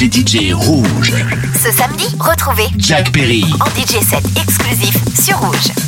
Avec les DJ rouges. Ce samedi, retrouvez Jack Perry en DJ set exclusif sur Rouge.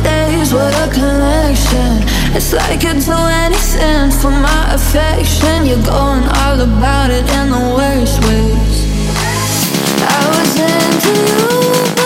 what a connection. It's like you'd do anything for my affection. You're going all about it in the worst ways. I was into you.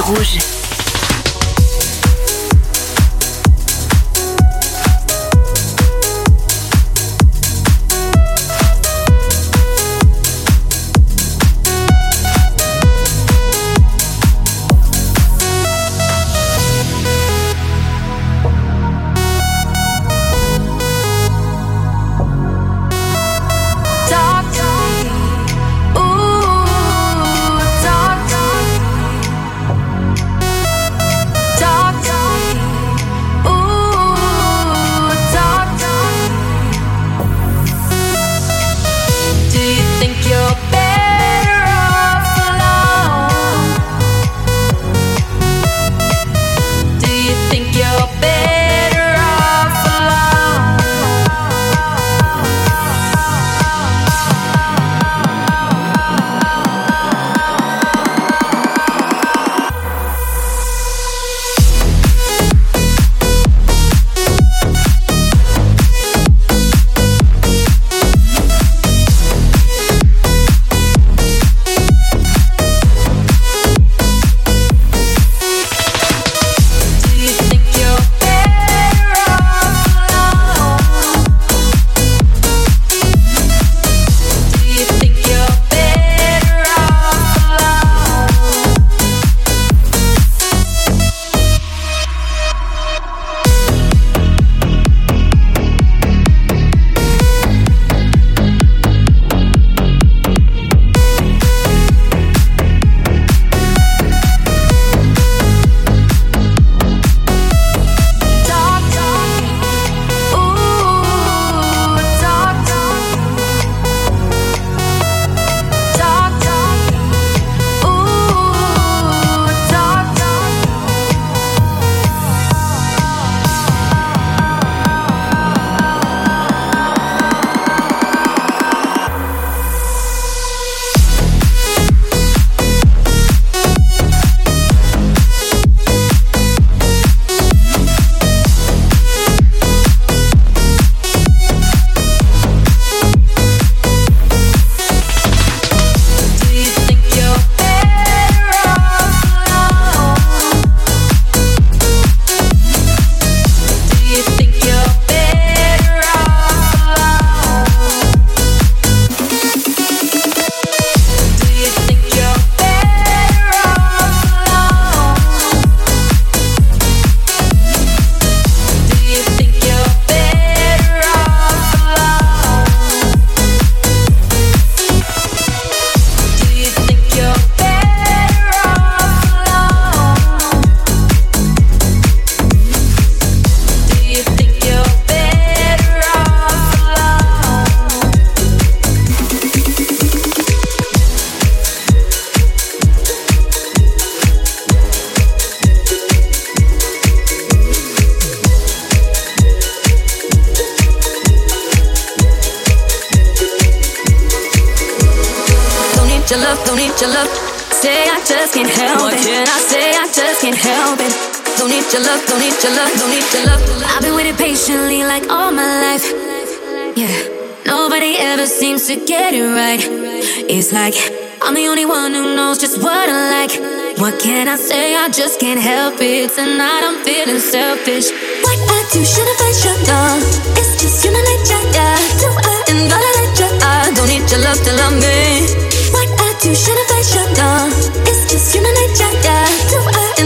Rouge. Live Say I just can't help what it. What can I say? I just can't help it. Don't need your love, don't need your love, don't need your love. I've been waiting patiently like all my life. Yeah, nobody ever seems to get it right. It's like I'm the only one who knows just what I like. What can I say? I just can't help it. Tonight I'm feeling selfish. What I do, should've I shut down? It's just human nature, yeah. Do I invalidate you? I don't need your love to love me. I shut down? It's just human nature, yeah. I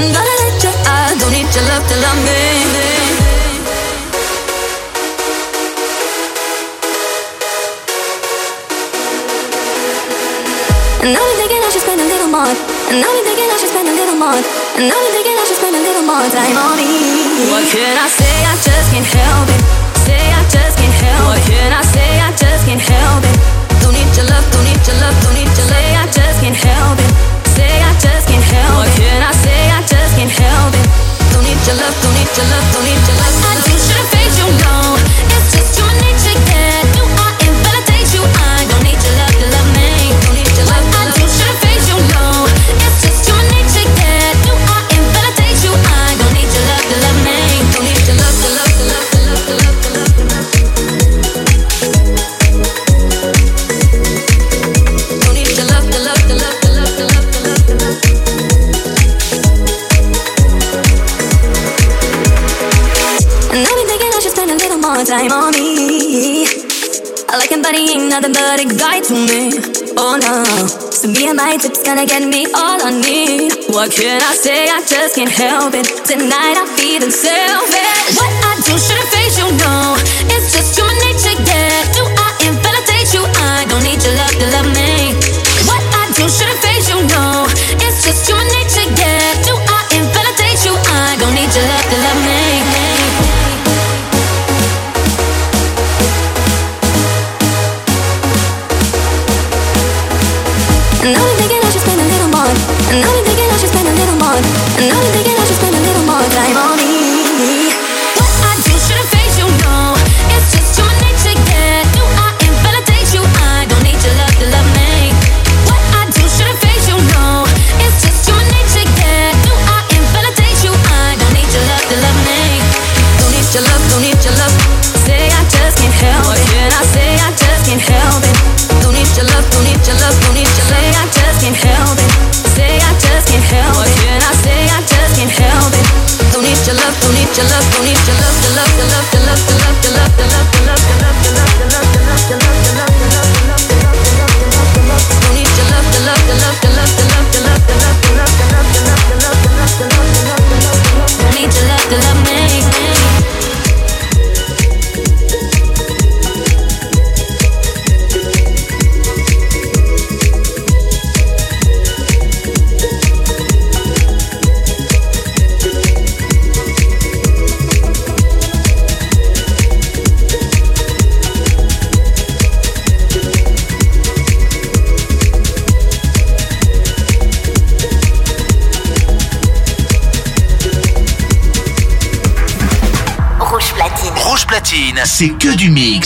you? I don't need your love to love me. And thinking I should spend a little more. And thinking I should spend a little more. And thinking I should spend a little more time on me. What can I say? I just can't help it. Say I just can't help it. What can I say? I just can't help it. Don't need your love, don't need your love, don't need your love. I just can't help it. Say I just can't help it. What can I say? I just can't help it. Don't need your love, don't need your love, don't need your love. I do should've faced you, no. nothing but anxiety to me. Oh no. So me and my tips gonna get me all I need. What can I say? I just can't help it. Tonight I'm feeling selfish. What I do shouldn't.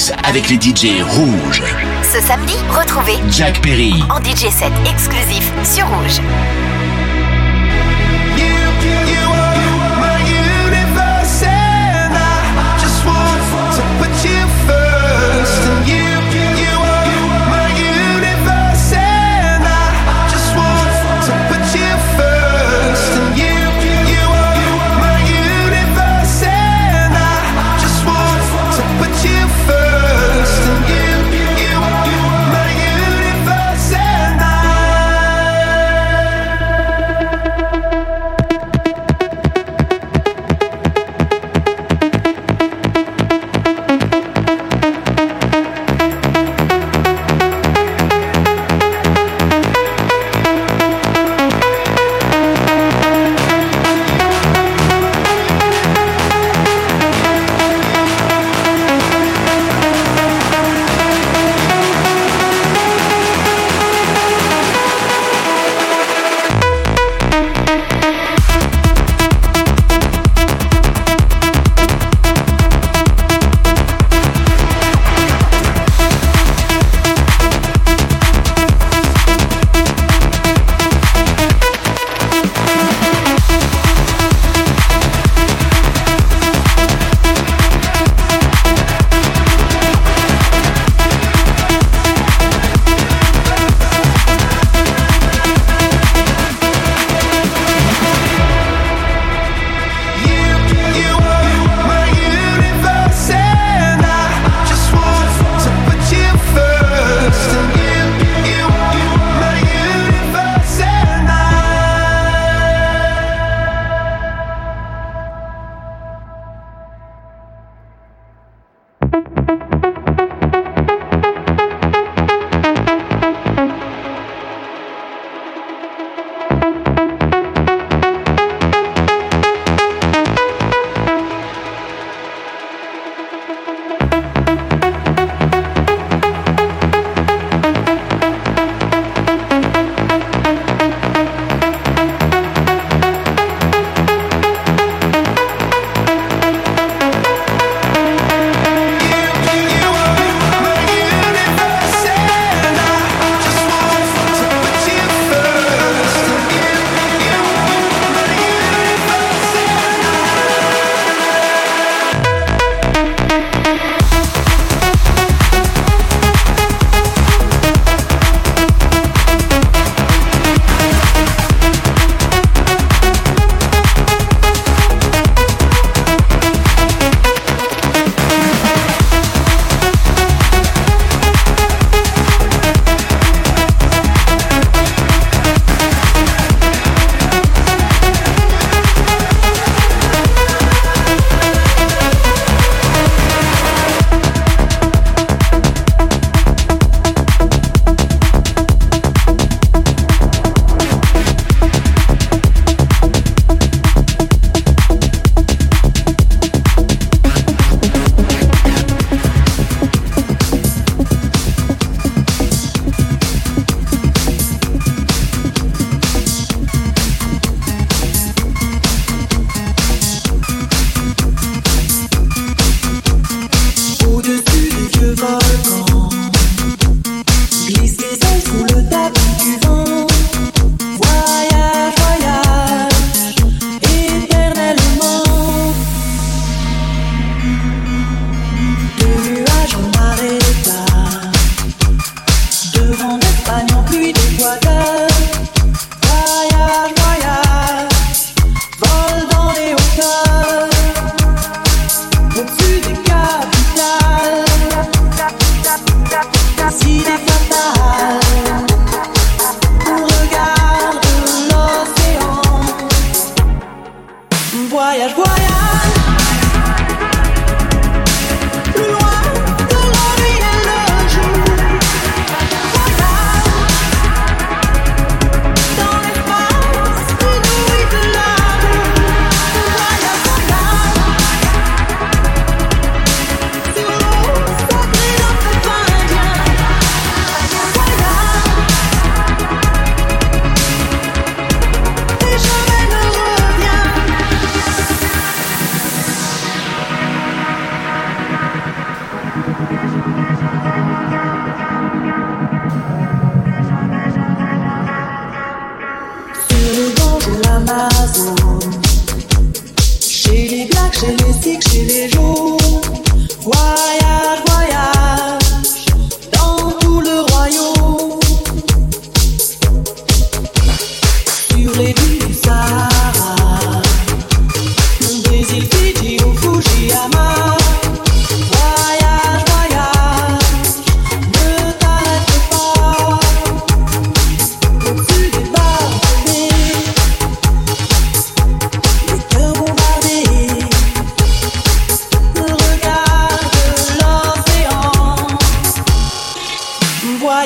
Mix avec les DJ rouges. Ce samedi, retrouvez Jack Perry en DJ set exclusif sur Rouge.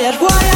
Voyage, voyage